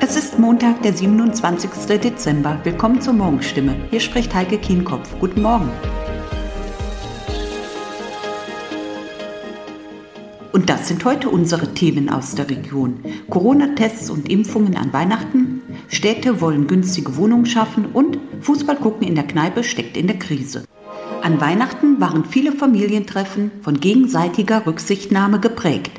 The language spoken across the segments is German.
Es ist Montag, der 27. Dezember. Willkommen zur Morgenstimme. Hier spricht Heike Kienkopf. Guten Morgen. Und das sind heute unsere Themen aus der Region. Corona-Tests und Impfungen an Weihnachten, Städte wollen günstige Wohnungen schaffen und Fußball gucken in der Kneipe steckt in der Krise. An Weihnachten waren viele Familientreffen von gegenseitiger Rücksichtnahme geprägt.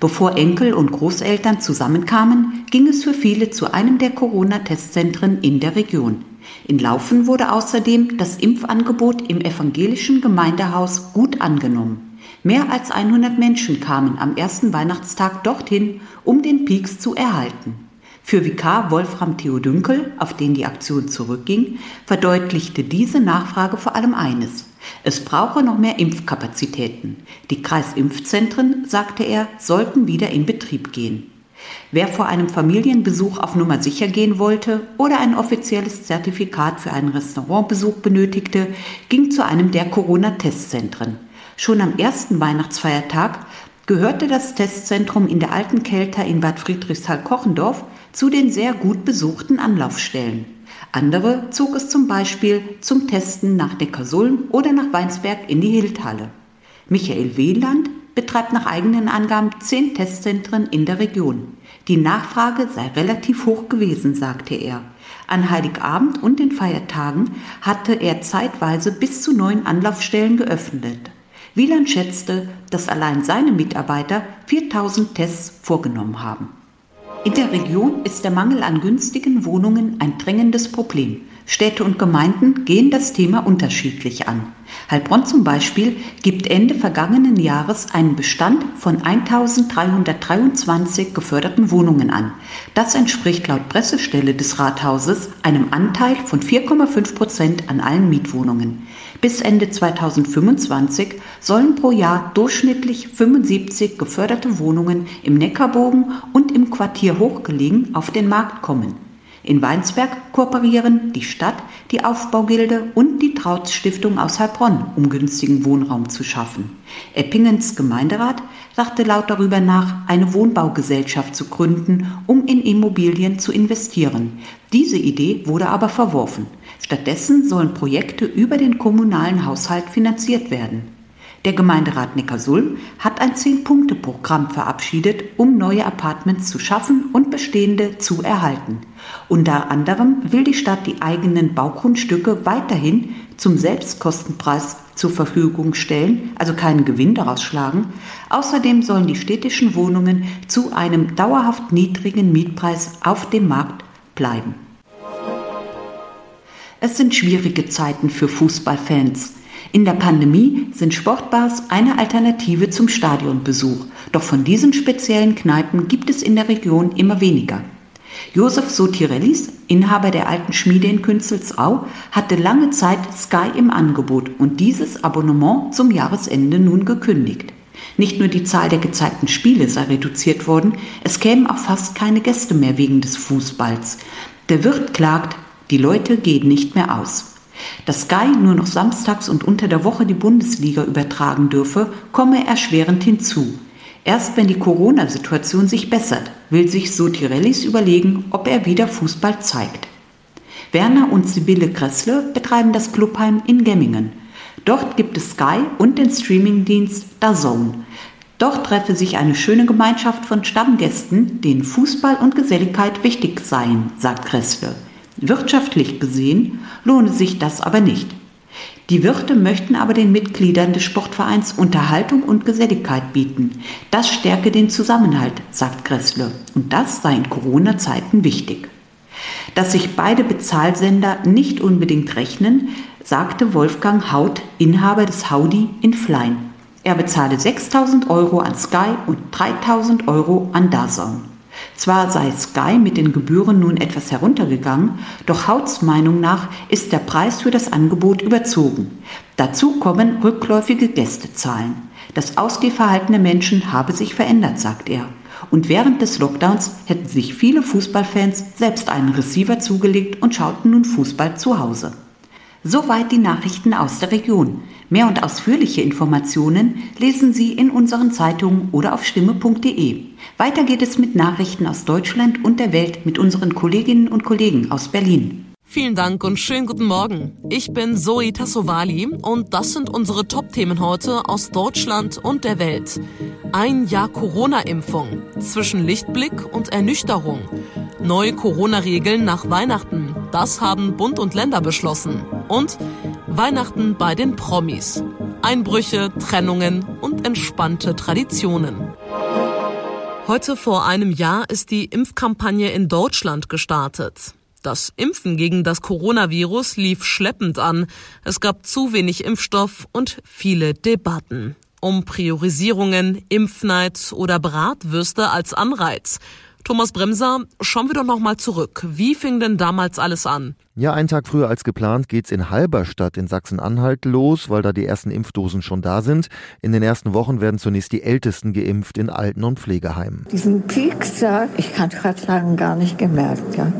Bevor Enkel und Großeltern zusammenkamen, ging es für viele zu einem der Corona-Testzentren in der Region. In Laufen wurde außerdem das Impfangebot im evangelischen Gemeindehaus gut angenommen. Mehr als 100 Menschen kamen am ersten Weihnachtstag dorthin, um den Peaks zu erhalten. Für Vikar Wolfram Theodünkel, auf den die Aktion zurückging, verdeutlichte diese Nachfrage vor allem eines. Es brauche noch mehr Impfkapazitäten. Die Kreisimpfzentren, sagte er, sollten wieder in Betrieb gehen. Wer vor einem Familienbesuch auf Nummer sicher gehen wollte oder ein offizielles Zertifikat für einen Restaurantbesuch benötigte, ging zu einem der Corona-Testzentren. Schon am ersten Weihnachtsfeiertag gehörte das Testzentrum in der alten Kelter in Bad Friedrichshall-Kochendorf zu den sehr gut besuchten Anlaufstellen. Andere zog es zum Beispiel zum Testen nach Neckarsulm oder nach Weinsberg in die Hildhalle. Michael Wieland betreibt nach eigenen Angaben zehn Testzentren in der Region. Die Nachfrage sei relativ hoch gewesen, sagte er. An Heiligabend und den Feiertagen hatte er zeitweise bis zu neun Anlaufstellen geöffnet. Wieland schätzte, dass allein seine Mitarbeiter 4000 Tests vorgenommen haben. In der Region ist der Mangel an günstigen Wohnungen ein drängendes Problem. Städte und Gemeinden gehen das Thema unterschiedlich an. Heilbronn zum Beispiel gibt Ende vergangenen Jahres einen Bestand von 1323 geförderten Wohnungen an. Das entspricht laut Pressestelle des Rathauses einem Anteil von 4,5 Prozent an allen Mietwohnungen. Bis Ende 2025 sollen pro Jahr durchschnittlich 75 geförderte Wohnungen im Neckarbogen und im Quartier Hochgelegen auf den Markt kommen. In Weinsberg kooperieren die Stadt, die Aufbaugilde und die Trautz Stiftung aus Heilbronn, um günstigen Wohnraum zu schaffen. Eppingens Gemeinderat dachte laut darüber nach, eine Wohnbaugesellschaft zu gründen, um in Immobilien zu investieren. Diese Idee wurde aber verworfen. Stattdessen sollen Projekte über den kommunalen Haushalt finanziert werden. Der Gemeinderat Neckarsulm hat ein Zehn-Punkte-Programm verabschiedet, um neue Apartments zu schaffen und bestehende zu erhalten. Unter anderem will die Stadt die eigenen Baugrundstücke weiterhin zum Selbstkostenpreis zur Verfügung stellen, also keinen Gewinn daraus schlagen. Außerdem sollen die städtischen Wohnungen zu einem dauerhaft niedrigen Mietpreis auf dem Markt bleiben. Es sind schwierige Zeiten für Fußballfans. In der Pandemie sind Sportbars eine Alternative zum Stadionbesuch, doch von diesen speziellen Kneipen gibt es in der Region immer weniger. Josef Sotirellis, Inhaber der alten Schmiede in Künzelsau, hatte lange Zeit Sky im Angebot und dieses Abonnement zum Jahresende nun gekündigt. Nicht nur die Zahl der gezeigten Spiele sei reduziert worden, es kämen auch fast keine Gäste mehr wegen des Fußballs. Der Wirt klagt, die Leute gehen nicht mehr aus. Dass Sky nur noch samstags und unter der Woche die Bundesliga übertragen dürfe, komme erschwerend hinzu. Erst wenn die Corona-Situation sich bessert, will sich Sotirellis überlegen, ob er wieder Fußball zeigt. Werner und Sibylle Kressle betreiben das Clubheim in Gemmingen. Dort gibt es Sky und den Streamingdienst DAZN. Dort treffe sich eine schöne Gemeinschaft von Stammgästen, denen Fußball und Geselligkeit wichtig seien, sagt Kressle. Wirtschaftlich gesehen lohne sich das aber nicht. Die Wirte möchten aber den Mitgliedern des Sportvereins Unterhaltung und Geselligkeit bieten. Das stärke den Zusammenhalt, sagt Gressle. Und das sei in Corona-Zeiten wichtig. Dass sich beide Bezahlsender nicht unbedingt rechnen, sagte Wolfgang Haut, Inhaber des Haudi in Flein. Er bezahle 6000 Euro an Sky und 3000 Euro an DAZN. Zwar sei Sky mit den Gebühren nun etwas heruntergegangen, doch Hauts Meinung nach ist der Preis für das Angebot überzogen. Dazu kommen rückläufige Gästezahlen. Das Ausgehverhalten der Menschen habe sich verändert, sagt er. Und während des Lockdowns hätten sich viele Fußballfans selbst einen Receiver zugelegt und schauten nun Fußball zu Hause. Soweit die Nachrichten aus der Region. Mehr und ausführliche Informationen lesen Sie in unseren Zeitungen oder auf stimme.de. Weiter geht es mit Nachrichten aus Deutschland und der Welt mit unseren Kolleginnen und Kollegen aus Berlin. Vielen Dank und schönen guten Morgen. Ich bin Zoe Tassovali und das sind unsere Top-Themen heute aus Deutschland und der Welt. Ein Jahr Corona-Impfung zwischen Lichtblick und Ernüchterung. Neue Corona-Regeln nach Weihnachten. Das haben Bund und Länder beschlossen. Und Weihnachten bei den Promis. Einbrüche, Trennungen und entspannte Traditionen. Heute vor einem Jahr ist die Impfkampagne in Deutschland gestartet. Das Impfen gegen das Coronavirus lief schleppend an. Es gab zu wenig Impfstoff und viele Debatten. Um Priorisierungen, Impfneid oder Bratwürste als Anreiz. Thomas Bremser, schauen wir doch noch mal zurück. Wie fing denn damals alles an? Ja, einen Tag früher als geplant geht's in Halberstadt in Sachsen-Anhalt los, weil da die ersten Impfdosen schon da sind. In den ersten Wochen werden zunächst die Ältesten geimpft in Alten- und Pflegeheimen. Diesen Peaks ich kann gerade sagen, gar nicht gemerkt. Ja.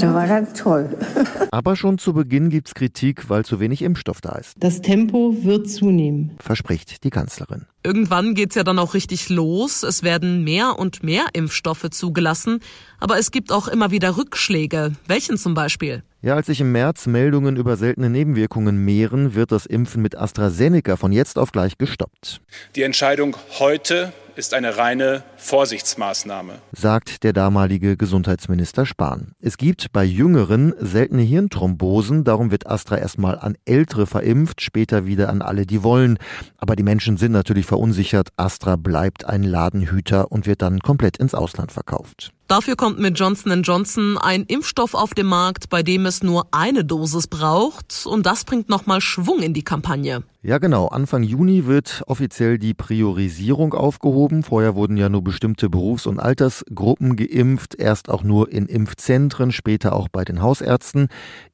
Der war ganz toll. Aber schon zu Beginn gibt's Kritik, weil zu wenig Impfstoff da ist. Das Tempo wird zunehmen. Verspricht die Kanzlerin. Irgendwann geht's ja dann auch richtig los. Es werden mehr und mehr Impfstoffe zugelassen. Aber es gibt auch immer wieder Rückschläge. Welchen zum Beispiel? Ja, als sich im März Meldungen über seltene Nebenwirkungen mehren, wird das Impfen mit AstraZeneca von jetzt auf gleich gestoppt. Die Entscheidung heute ist eine reine Vorsichtsmaßnahme, sagt der damalige Gesundheitsminister Spahn. Es gibt bei Jüngeren seltene Hirnthrombosen, darum wird Astra erstmal an Ältere verimpft, später wieder an alle, die wollen. Aber die Menschen sind natürlich verunsichert. Astra bleibt ein Ladenhüter und wird dann komplett ins Ausland verkauft. Dafür kommt mit Johnson Johnson ein Impfstoff auf den Markt, bei dem es nur eine Dosis braucht. Und das bringt nochmal Schwung in die Kampagne. Ja, genau. Anfang Juni wird offiziell die Priorisierung aufgehoben. Vorher wurden ja nur bestimmte Berufs- und Altersgruppen geimpft. Erst auch nur in Impfzentren, später auch bei den Hausärzten.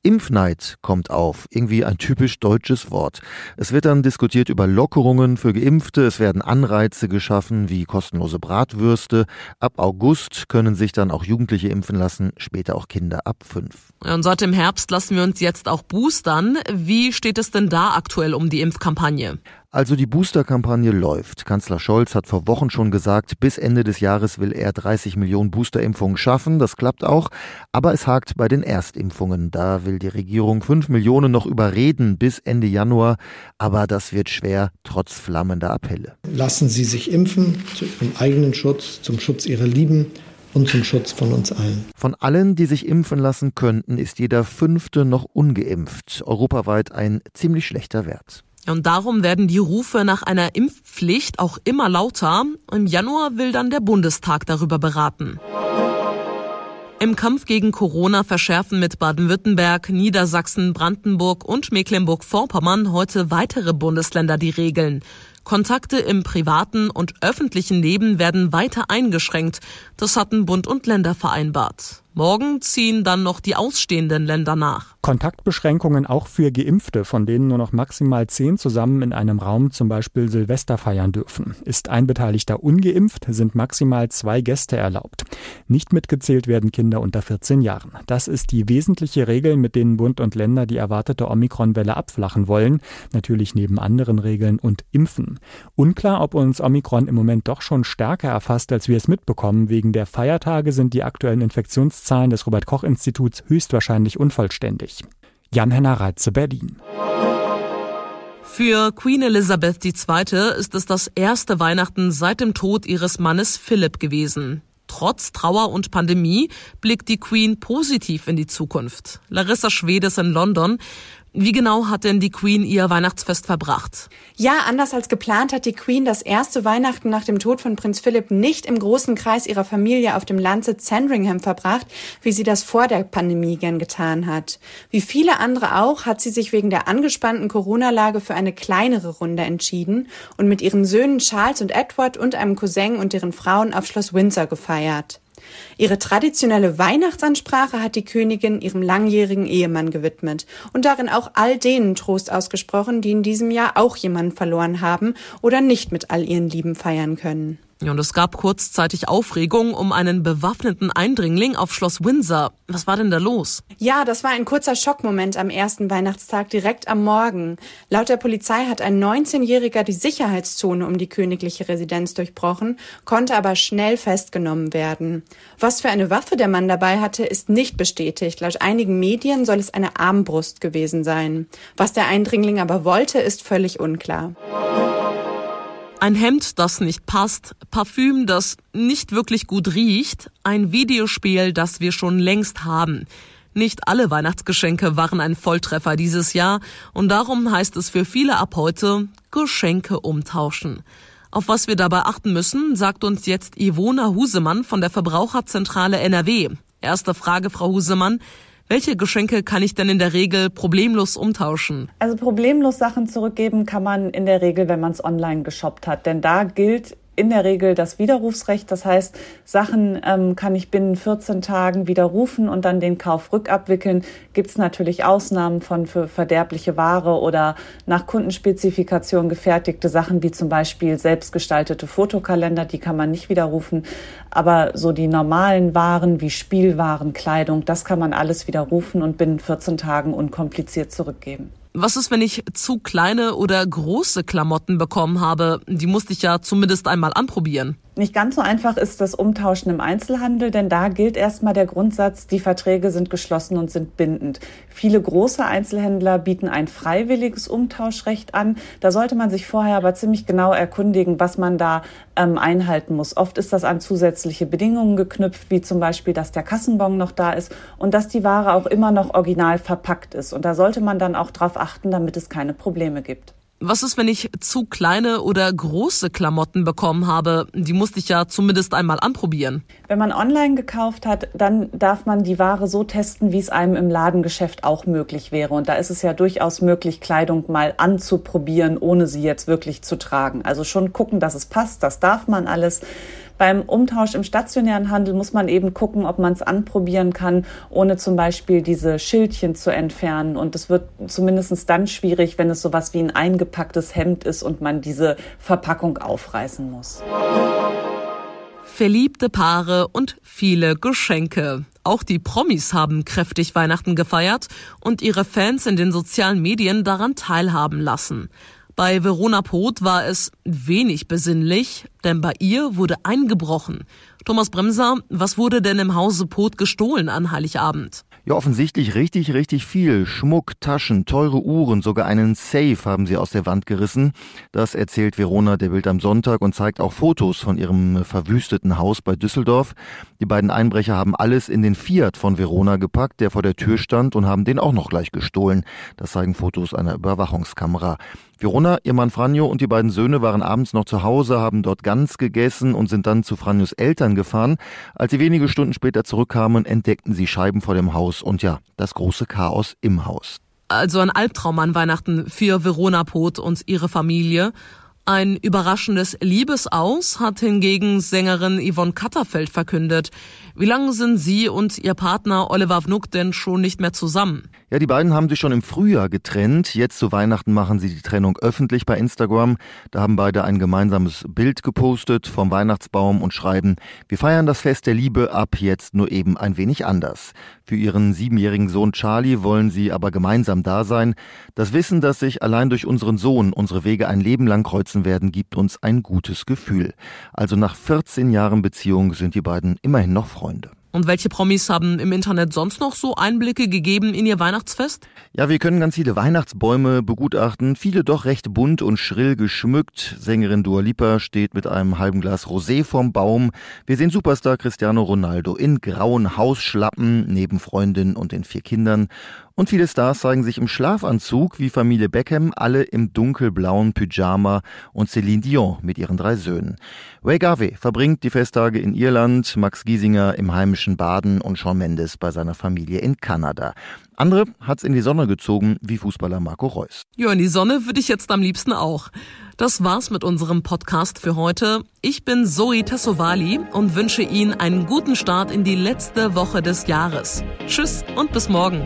Impfneid kommt auf. Irgendwie ein typisch deutsches Wort. Es wird dann diskutiert über Lockerungen für Geimpfte. Es werden Anreize geschaffen, wie kostenlose Bratwürste. Ab August können sich dann auch Jugendliche impfen lassen, später auch Kinder ab fünf. Und seit dem Herbst lassen wir uns jetzt auch boostern. Wie steht es denn da aktuell um die Impfkampagne? Also die Booster-Kampagne läuft. Kanzler Scholz hat vor Wochen schon gesagt, bis Ende des Jahres will er 30 Millionen Boosterimpfungen schaffen. Das klappt auch. Aber es hakt bei den Erstimpfungen. Da will die Regierung 5 Millionen noch überreden bis Ende Januar. Aber das wird schwer, trotz flammender Appelle. Lassen Sie sich impfen, zum eigenen Schutz, zum Schutz Ihrer Lieben und zum Schutz von uns allen. Von allen, die sich impfen lassen könnten, ist jeder Fünfte noch ungeimpft. Europaweit ein ziemlich schlechter Wert. Und darum werden die Rufe nach einer Impfpflicht auch immer lauter. Im Januar will dann der Bundestag darüber beraten. Im Kampf gegen Corona verschärfen mit Baden-Württemberg, Niedersachsen, Brandenburg und Mecklenburg-Vorpommern heute weitere Bundesländer die Regeln. Kontakte im privaten und öffentlichen Leben werden weiter eingeschränkt. Das hatten Bund und Länder vereinbart. Morgen ziehen dann noch die ausstehenden Länder nach. Kontaktbeschränkungen auch für Geimpfte, von denen nur noch maximal zehn zusammen in einem Raum zum Beispiel Silvester feiern dürfen. Ist ein Beteiligter ungeimpft, sind maximal zwei Gäste erlaubt. Nicht mitgezählt werden Kinder unter 14 Jahren. Das ist die wesentliche Regel, mit denen Bund und Länder die erwartete Omikron-Welle abflachen wollen. Natürlich neben anderen Regeln und Impfen. Unklar, ob uns Omikron im Moment doch schon stärker erfasst, als wir es mitbekommen. Wegen der Feiertage sind die aktuellen Infektionszahlen Zahlen des Robert Koch Instituts höchstwahrscheinlich unvollständig. Jan-Henner Reitze, Berlin. Für Queen Elizabeth II. ist es das erste Weihnachten seit dem Tod ihres Mannes Philipp gewesen. Trotz Trauer und Pandemie blickt die Queen positiv in die Zukunft. Larissa Schwedes in London. Wie genau hat denn die Queen ihr Weihnachtsfest verbracht? Ja, anders als geplant hat die Queen das erste Weihnachten nach dem Tod von Prinz Philipp nicht im großen Kreis ihrer Familie auf dem Landsitz Sandringham verbracht, wie sie das vor der Pandemie gern getan hat. Wie viele andere auch hat sie sich wegen der angespannten Corona-Lage für eine kleinere Runde entschieden und mit ihren Söhnen Charles und Edward und einem Cousin und deren Frauen auf Schloss Windsor gefeiert. Ihre traditionelle Weihnachtsansprache hat die Königin ihrem langjährigen Ehemann gewidmet und darin auch all denen Trost ausgesprochen, die in diesem Jahr auch jemanden verloren haben oder nicht mit all ihren Lieben feiern können. Und es gab kurzzeitig Aufregung um einen bewaffneten Eindringling auf Schloss Windsor. Was war denn da los? Ja, das war ein kurzer Schockmoment am ersten Weihnachtstag direkt am Morgen. Laut der Polizei hat ein 19-Jähriger die Sicherheitszone um die königliche Residenz durchbrochen, konnte aber schnell festgenommen werden. Was für eine Waffe der Mann dabei hatte, ist nicht bestätigt. Laut einigen Medien soll es eine Armbrust gewesen sein. Was der Eindringling aber wollte, ist völlig unklar. Ein Hemd, das nicht passt, Parfüm, das nicht wirklich gut riecht, ein Videospiel, das wir schon längst haben. Nicht alle Weihnachtsgeschenke waren ein Volltreffer dieses Jahr und darum heißt es für viele ab heute Geschenke umtauschen. Auf was wir dabei achten müssen, sagt uns jetzt Ivona Husemann von der Verbraucherzentrale NRW. Erste Frage, Frau Husemann. Welche Geschenke kann ich denn in der Regel problemlos umtauschen? Also problemlos Sachen zurückgeben kann man in der Regel, wenn man es online geshoppt hat. Denn da gilt in der Regel das Widerrufsrecht. Das heißt, Sachen ähm, kann ich binnen 14 Tagen widerrufen und dann den Kauf rückabwickeln. Gibt es natürlich Ausnahmen von für verderbliche Ware oder nach Kundenspezifikation gefertigte Sachen, wie zum Beispiel selbstgestaltete Fotokalender, die kann man nicht widerrufen. Aber so die normalen Waren wie Spielwaren, Kleidung, das kann man alles widerrufen und binnen 14 Tagen unkompliziert zurückgeben. Was ist, wenn ich zu kleine oder große Klamotten bekommen habe? Die musste ich ja zumindest einmal anprobieren. Nicht ganz so einfach ist das Umtauschen im Einzelhandel, denn da gilt erstmal der Grundsatz, die Verträge sind geschlossen und sind bindend. Viele große Einzelhändler bieten ein freiwilliges Umtauschrecht an. Da sollte man sich vorher aber ziemlich genau erkundigen, was man da ähm, einhalten muss. Oft ist das an zusätzliche Bedingungen geknüpft, wie zum Beispiel, dass der Kassenbon noch da ist und dass die Ware auch immer noch original verpackt ist. Und da sollte man dann auch darauf achten, damit es keine Probleme gibt. Was ist, wenn ich zu kleine oder große Klamotten bekommen habe? Die musste ich ja zumindest einmal anprobieren. Wenn man online gekauft hat, dann darf man die Ware so testen, wie es einem im Ladengeschäft auch möglich wäre. Und da ist es ja durchaus möglich, Kleidung mal anzuprobieren, ohne sie jetzt wirklich zu tragen. Also schon gucken, dass es passt, das darf man alles. Beim Umtausch im stationären Handel muss man eben gucken, ob man es anprobieren kann, ohne zum Beispiel diese Schildchen zu entfernen. Und es wird zumindest dann schwierig, wenn es sowas wie ein eingepacktes Hemd ist und man diese Verpackung aufreißen muss. Verliebte Paare und viele Geschenke. Auch die Promis haben kräftig Weihnachten gefeiert und ihre Fans in den sozialen Medien daran teilhaben lassen. Bei Verona Poth war es wenig besinnlich, denn bei ihr wurde eingebrochen. Thomas Bremser, was wurde denn im Hause Poth gestohlen an Heiligabend? Ja, offensichtlich richtig, richtig viel. Schmuck, Taschen, teure Uhren, sogar einen Safe haben sie aus der Wand gerissen. Das erzählt Verona der Bild am Sonntag und zeigt auch Fotos von ihrem verwüsteten Haus bei Düsseldorf. Die beiden Einbrecher haben alles in den Fiat von Verona gepackt, der vor der Tür stand und haben den auch noch gleich gestohlen. Das zeigen Fotos einer Überwachungskamera. Verona, ihr Mann Franjo und die beiden Söhne waren abends noch zu Hause, haben dort ganz gegessen und sind dann zu Franjos Eltern gefahren. Als sie wenige Stunden später zurückkamen, entdeckten sie Scheiben vor dem Haus und ja, das große Chaos im Haus. Also ein Albtraum an Weihnachten für Verona Poth und ihre Familie. Ein überraschendes Liebesaus hat hingegen Sängerin Yvonne Katterfeld verkündet. Wie lange sind sie und ihr Partner Oliver Vnuk denn schon nicht mehr zusammen? Ja, die beiden haben sich schon im Frühjahr getrennt. Jetzt zu Weihnachten machen sie die Trennung öffentlich bei Instagram. Da haben beide ein gemeinsames Bild gepostet vom Weihnachtsbaum und schreiben, wir feiern das Fest der Liebe ab jetzt nur eben ein wenig anders. Für ihren siebenjährigen Sohn Charlie wollen sie aber gemeinsam da sein. Das Wissen, dass sich allein durch unseren Sohn unsere Wege ein Leben lang kreuzen werden, gibt uns ein gutes Gefühl. Also nach 14 Jahren Beziehung sind die beiden immerhin noch Freunde. Und welche Promis haben im Internet sonst noch so Einblicke gegeben in ihr Weihnachtsfest? Ja, wir können ganz viele Weihnachtsbäume begutachten, viele doch recht bunt und schrill geschmückt. Sängerin Dua Lipa steht mit einem halben Glas Rosé vorm Baum. Wir sehen Superstar Cristiano Ronaldo in grauen Hausschlappen neben Freundin und den vier Kindern. Und viele Stars zeigen sich im Schlafanzug, wie Familie Beckham, alle im dunkelblauen Pyjama und Celine Dion mit ihren drei Söhnen. Ray Garvey verbringt die Festtage in Irland, Max Giesinger im heimischen Baden und Shawn Mendes bei seiner Familie in Kanada. Andere hat's in die Sonne gezogen, wie Fußballer Marco Reus. Ja, in die Sonne würde ich jetzt am liebsten auch. Das war's mit unserem Podcast für heute. Ich bin Zoe Tassovali und wünsche Ihnen einen guten Start in die letzte Woche des Jahres. Tschüss und bis morgen.